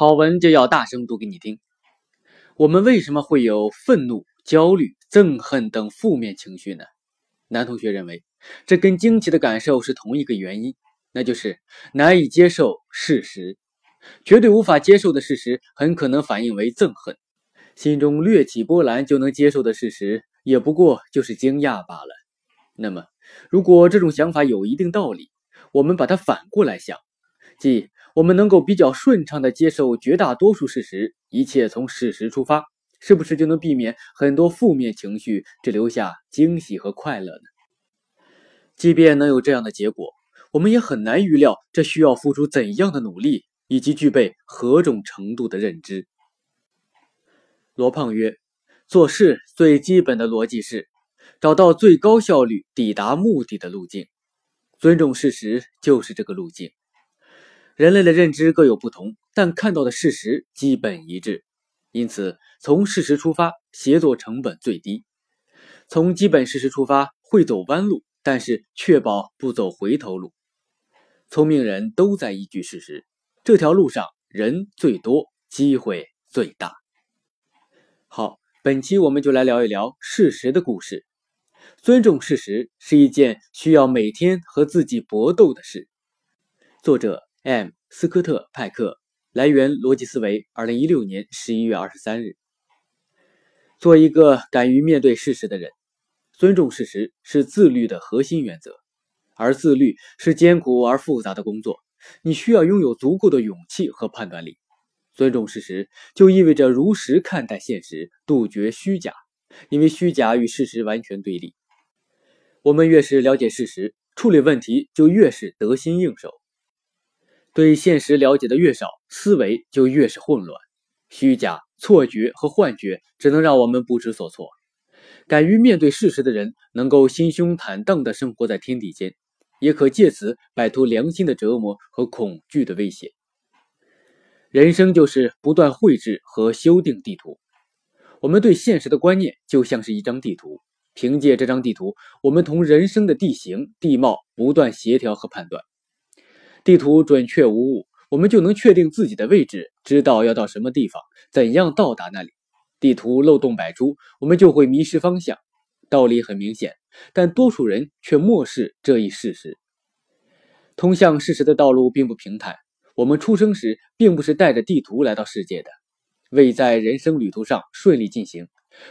好文就要大声读给你听。我们为什么会有愤怒、焦虑、憎恨等负面情绪呢？男同学认为，这跟惊奇的感受是同一个原因，那就是难以接受事实。绝对无法接受的事实，很可能反映为憎恨；心中略起波澜就能接受的事实，也不过就是惊讶罢了。那么，如果这种想法有一定道理，我们把它反过来想，即我们能够比较顺畅地接受绝大多数事实，一切从事实出发，是不是就能避免很多负面情绪，只留下惊喜和快乐呢？即便能有这样的结果，我们也很难预料这需要付出怎样的努力，以及具备何种程度的认知。罗胖曰：“做事最基本的逻辑是。”找到最高效率抵达目的的路径，尊重事实就是这个路径。人类的认知各有不同，但看到的事实基本一致。因此，从事实出发，协作成本最低；从基本事实出发，会走弯路，但是确保不走回头路。聪明人都在依据事实，这条路上人最多，机会最大。好，本期我们就来聊一聊事实的故事。尊重事实是一件需要每天和自己搏斗的事。作者 M. 斯科特·派克，来源逻辑思维，二零一六年十一月二十三日。做一个敢于面对事实的人，尊重事实是自律的核心原则。而自律是艰苦而复杂的工作，你需要拥有足够的勇气和判断力。尊重事实就意味着如实看待现实，杜绝虚假，因为虚假与事实完全对立。我们越是了解事实，处理问题就越是得心应手。对现实了解的越少，思维就越是混乱。虚假、错觉和幻觉只能让我们不知所措。敢于面对事实的人，能够心胸坦荡地生活在天地间，也可借此摆脱良心的折磨和恐惧的威胁。人生就是不断绘制和修订地图。我们对现实的观念就像是一张地图。凭借这张地图，我们同人生的地形地貌不断协调和判断。地图准确无误，我们就能确定自己的位置，知道要到什么地方，怎样到达那里。地图漏洞百出，我们就会迷失方向。道理很明显，但多数人却漠视这一事实。通向事实的道路并不平坦。我们出生时并不是带着地图来到世界的，为在人生旅途上顺利进行，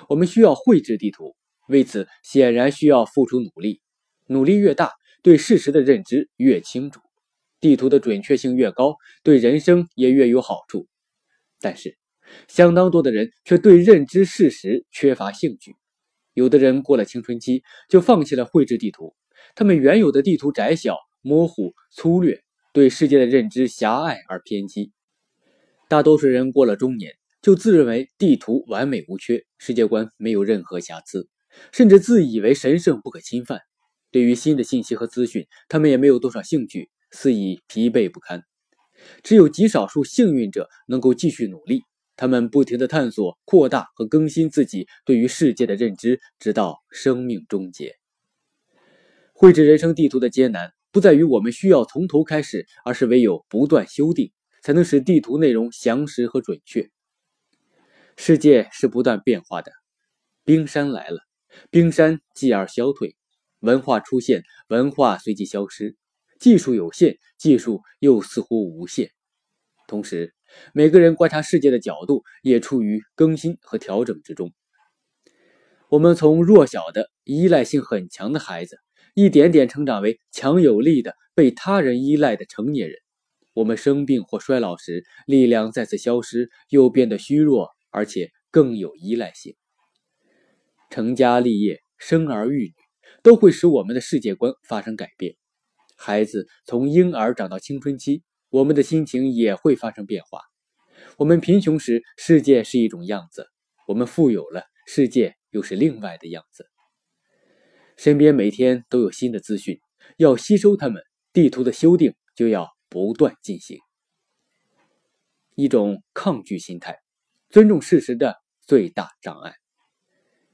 我们需要绘制地图。为此，显然需要付出努力。努力越大，对事实的认知越清楚，地图的准确性越高，对人生也越有好处。但是，相当多的人却对认知事实缺乏兴趣。有的人过了青春期就放弃了绘制地图，他们原有的地图窄小、模糊、粗略，对世界的认知狭隘而偏激。大多数人过了中年就自认为地图完美无缺，世界观没有任何瑕疵。甚至自以为神圣不可侵犯，对于新的信息和资讯，他们也没有多少兴趣，肆意疲惫不堪。只有极少数幸运者能够继续努力，他们不停地探索、扩大和更新自己对于世界的认知，直到生命终结。绘制人生地图的艰难，不在于我们需要从头开始，而是唯有不断修订，才能使地图内容详实和准确。世界是不断变化的，冰山来了。冰山继而消退，文化出现，文化随即消失；技术有限，技术又似乎无限。同时，每个人观察世界的角度也处于更新和调整之中。我们从弱小的、依赖性很强的孩子，一点点成长为强有力的、被他人依赖的成年人。我们生病或衰老时，力量再次消失，又变得虚弱，而且更有依赖性。成家立业、生儿育女，都会使我们的世界观发生改变。孩子从婴儿长到青春期，我们的心情也会发生变化。我们贫穷时，世界是一种样子；我们富有了，世界又是另外的样子。身边每天都有新的资讯，要吸收它们，地图的修订就要不断进行。一种抗拒心态，尊重事实的最大障碍。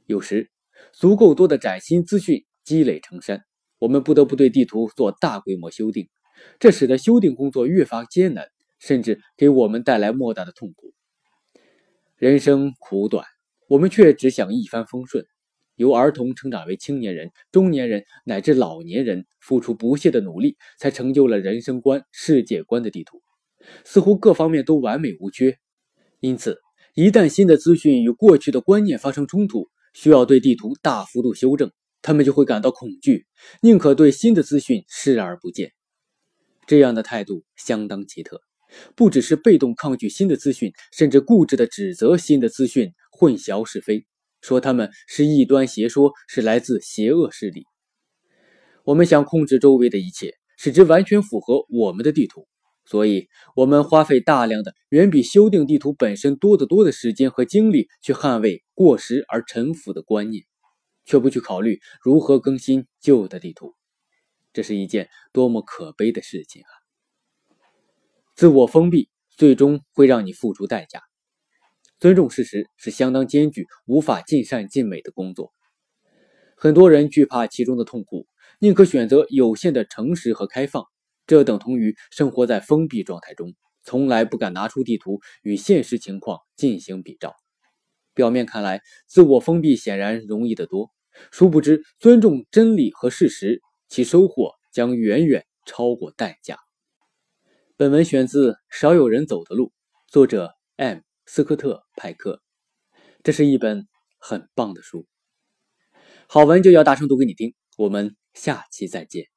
有时，足够多的崭新资讯积累成山，我们不得不对地图做大规模修订，这使得修订工作越发艰难，甚至给我们带来莫大的痛苦。人生苦短，我们却只想一帆风顺。由儿童成长为青年人、中年人乃至老年人，付出不懈的努力，才成就了人生观、世界观的地图，似乎各方面都完美无缺。因此，一旦新的资讯与过去的观念发生冲突，需要对地图大幅度修正，他们就会感到恐惧，宁可对新的资讯视而不见。这样的态度相当奇特，不只是被动抗拒新的资讯，甚至固执地指责新的资讯混淆是非。说他们是异端邪说，是来自邪恶势力。我们想控制周围的一切，使之完全符合我们的地图，所以我们花费大量的远比修订地图本身多得多的时间和精力去捍卫过时而陈腐的观念，却不去考虑如何更新旧的地图。这是一件多么可悲的事情啊！自我封闭最终会让你付出代价。尊重事实是相当艰巨、无法尽善尽美的工作。很多人惧怕其中的痛苦，宁可选择有限的诚实和开放，这等同于生活在封闭状态中，从来不敢拿出地图与现实情况进行比照。表面看来，自我封闭显然容易得多，殊不知，尊重真理和事实，其收获将远远超过代价。本文选自《少有人走的路》，作者 M。斯科特·派克，这是一本很棒的书。好文就要大声读给你听，我们下期再见。